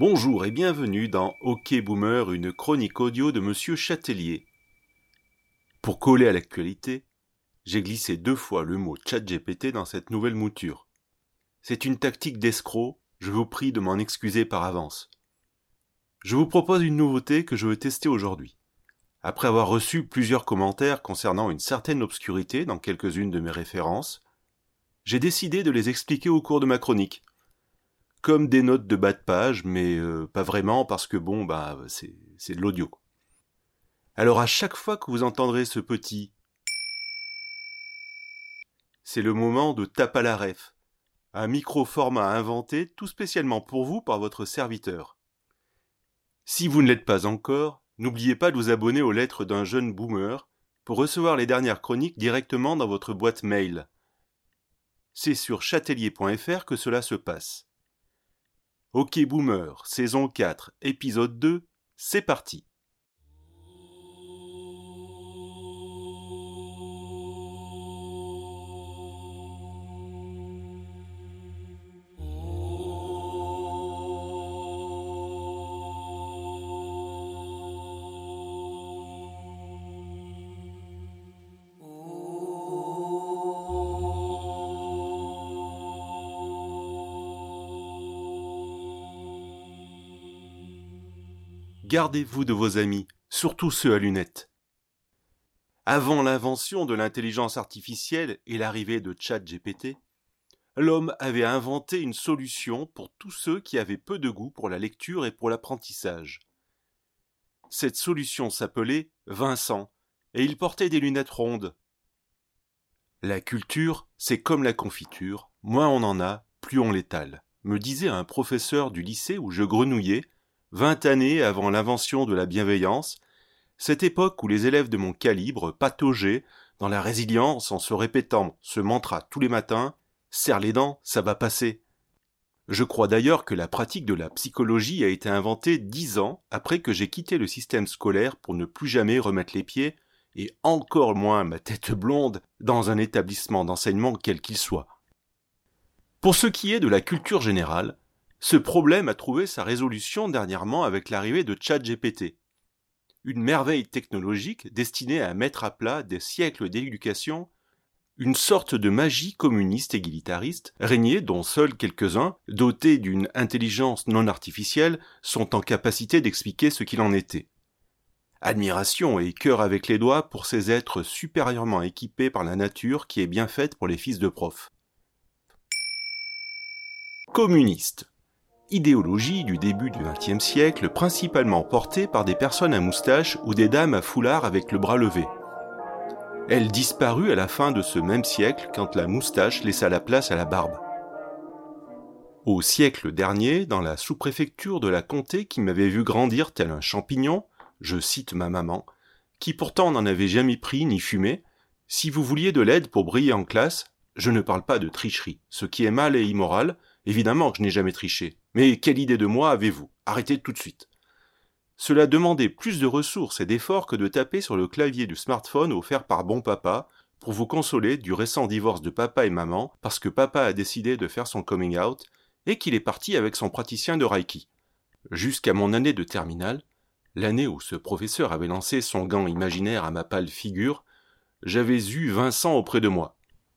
Bonjour et bienvenue dans OK Boomer, une chronique audio de Monsieur Châtelier. Pour coller à l'actualité, j'ai glissé deux fois le mot ChatGPT dans cette nouvelle mouture. C'est une tactique d'escroc, je vous prie de m'en excuser par avance. Je vous propose une nouveauté que je veux tester aujourd'hui. Après avoir reçu plusieurs commentaires concernant une certaine obscurité dans quelques-unes de mes références, j'ai décidé de les expliquer au cours de ma chronique. Comme des notes de bas de page, mais euh, pas vraiment parce que bon, bah, c'est, c'est de l'audio. Alors à chaque fois que vous entendrez ce petit c'est le moment de tape à la ref, un micro-format inventé tout spécialement pour vous par votre serviteur. Si vous ne l'êtes pas encore, n'oubliez pas de vous abonner aux lettres d'un jeune boomer pour recevoir les dernières chroniques directement dans votre boîte mail. C'est sur chatelier.fr que cela se passe. Ok Boomer, saison 4, épisode 2, c'est parti. Gardez-vous de vos amis, surtout ceux à lunettes. Avant l'invention de l'intelligence artificielle et l'arrivée de ChatGPT, l'homme avait inventé une solution pour tous ceux qui avaient peu de goût pour la lecture et pour l'apprentissage. Cette solution s'appelait Vincent, et il portait des lunettes rondes. La culture, c'est comme la confiture, moins on en a, plus on l'étale, me disait un professeur du lycée où je grenouillais vingt années avant l'invention de la bienveillance, cette époque où les élèves de mon calibre pataugeaient dans la résilience en se répétant ce mantra tous les matins Serre les dents, ça va passer. Je crois d'ailleurs que la pratique de la psychologie a été inventée dix ans après que j'ai quitté le système scolaire pour ne plus jamais remettre les pieds, et encore moins ma tête blonde, dans un établissement d'enseignement quel qu'il soit. Pour ce qui est de la culture générale, ce problème a trouvé sa résolution dernièrement avec l'arrivée de ChatGPT. Une merveille technologique destinée à mettre à plat des siècles d'éducation, une sorte de magie communiste égalitariste régnait dont seuls quelques-uns, dotés d'une intelligence non artificielle, sont en capacité d'expliquer ce qu'il en était. Admiration et cœur avec les doigts pour ces êtres supérieurement équipés par la nature qui est bien faite pour les fils de profs. Communiste idéologie du début du XXe siècle principalement portée par des personnes à moustache ou des dames à foulard avec le bras levé. Elle disparut à la fin de ce même siècle quand la moustache laissa la place à la barbe. Au siècle dernier, dans la sous-préfecture de la comté qui m'avait vu grandir tel un champignon, je cite ma maman, qui pourtant n'en avait jamais pris ni fumé, si vous vouliez de l'aide pour briller en classe, je ne parle pas de tricherie, ce qui est mal et immoral, évidemment que je n'ai jamais triché, mais quelle idée de moi avez-vous? Arrêtez tout de suite. Cela demandait plus de ressources et d'efforts que de taper sur le clavier du smartphone offert par bon papa pour vous consoler du récent divorce de papa et maman parce que papa a décidé de faire son coming out et qu'il est parti avec son praticien de Reiki. Jusqu'à mon année de terminale, l'année où ce professeur avait lancé son gant imaginaire à ma pâle figure, j'avais eu Vincent auprès de moi.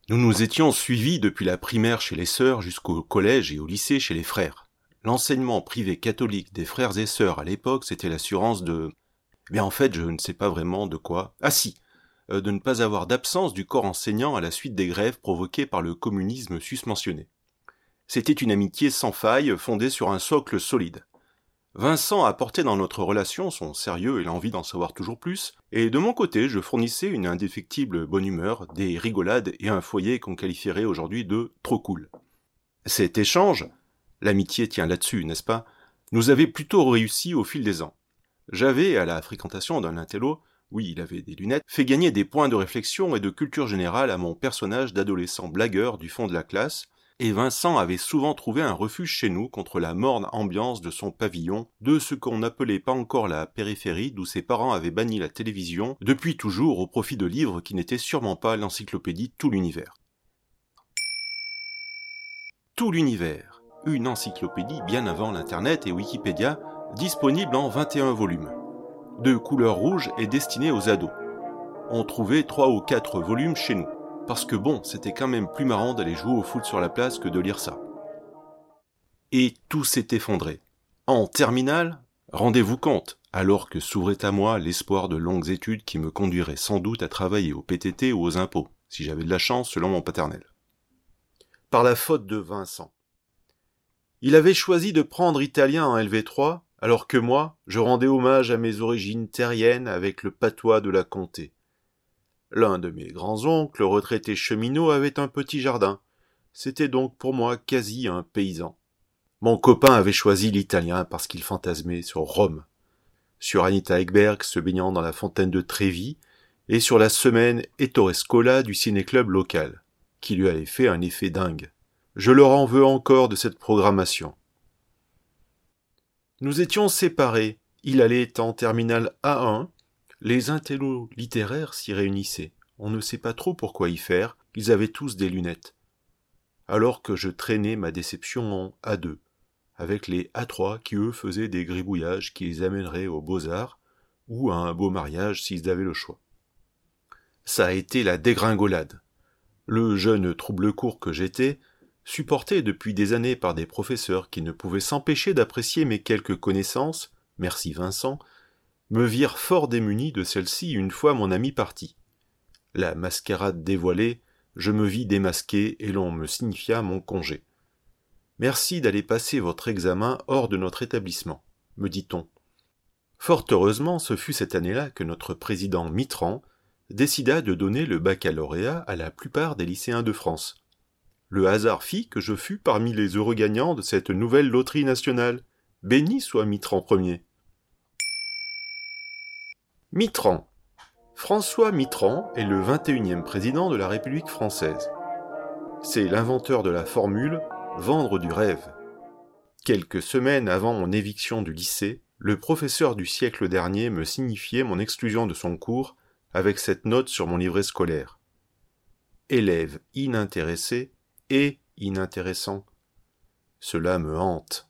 Nous nous étions suivis depuis la primaire chez les sœurs jusqu'au collège et au lycée chez les frères. L'enseignement privé catholique des frères et sœurs à l'époque, c'était l'assurance de... Mais en fait, je ne sais pas vraiment de quoi. Ah si, euh, de ne pas avoir d'absence du corps enseignant à la suite des grèves provoquées par le communisme susmentionné. C'était une amitié sans faille, fondée sur un socle solide. Vincent apportait dans notre relation son sérieux et l'envie d'en savoir toujours plus, et de mon côté, je fournissais une indéfectible bonne humeur, des rigolades et un foyer qu'on qualifierait aujourd'hui de trop cool. Cet échange, l'amitié tient là-dessus, n'est-ce pas, nous avait plutôt réussi au fil des ans. J'avais, à la fréquentation d'un intello, oui, il avait des lunettes, fait gagner des points de réflexion et de culture générale à mon personnage d'adolescent blagueur du fond de la classe, et Vincent avait souvent trouvé un refuge chez nous contre la morne ambiance de son pavillon, de ce qu'on n'appelait pas encore la périphérie d'où ses parents avaient banni la télévision, depuis toujours au profit de livres qui n'étaient sûrement pas l'encyclopédie Tout l'univers. Tout l'univers une encyclopédie bien avant l'Internet et Wikipédia, disponible en 21 volumes. De couleur rouge et destinée aux ados. On trouvait trois ou quatre volumes chez nous. Parce que bon, c'était quand même plus marrant d'aller jouer au foot sur la place que de lire ça. Et tout s'est effondré. En terminale, rendez-vous compte, alors que s'ouvrait à moi l'espoir de longues études qui me conduiraient sans doute à travailler au PTT ou aux impôts, si j'avais de la chance selon mon paternel. Par la faute de Vincent. Il avait choisi de prendre italien en LV3, alors que moi, je rendais hommage à mes origines terriennes avec le patois de la comté. L'un de mes grands-oncles, retraité cheminot, avait un petit jardin. C'était donc pour moi quasi un paysan. Mon copain avait choisi l'italien parce qu'il fantasmait sur Rome, sur Anita Ekberg se baignant dans la fontaine de Trévis, et sur la semaine Ettorescola du ciné-club local, qui lui avait fait un effet dingue. Je leur en veux encore de cette programmation. Nous étions séparés. Il allait en terminale A1. Les intellos littéraires s'y réunissaient. On ne sait pas trop pourquoi y faire. Ils avaient tous des lunettes. Alors que je traînais ma déception en A2 avec les A3 qui eux faisaient des gribouillages qui les amèneraient aux beaux-arts ou à un beau mariage s'ils avaient le choix. Ça a été la dégringolade. Le jeune trouble-court que j'étais, supporté depuis des années par des professeurs qui ne pouvaient s'empêcher d'apprécier mes quelques connaissances, merci Vincent, me virent fort démuni de celle-ci une fois mon ami parti. La mascarade dévoilée, je me vis démasqué et l'on me signifia mon congé. Merci d'aller passer votre examen hors de notre établissement, me dit-on. Fort heureusement, ce fut cette année-là que notre président Mitran décida de donner le baccalauréat à la plupart des lycéens de France. Le hasard fit que je fus parmi les heureux gagnants de cette nouvelle loterie nationale. Béni soit Mitran Ier. Mitran. François Mitran est le 21e président de la République française. C'est l'inventeur de la formule vendre du rêve. Quelques semaines avant mon éviction du lycée, le professeur du siècle dernier me signifiait mon exclusion de son cours avec cette note sur mon livret scolaire. Élève inintéressé et inintéressant. Cela me hante.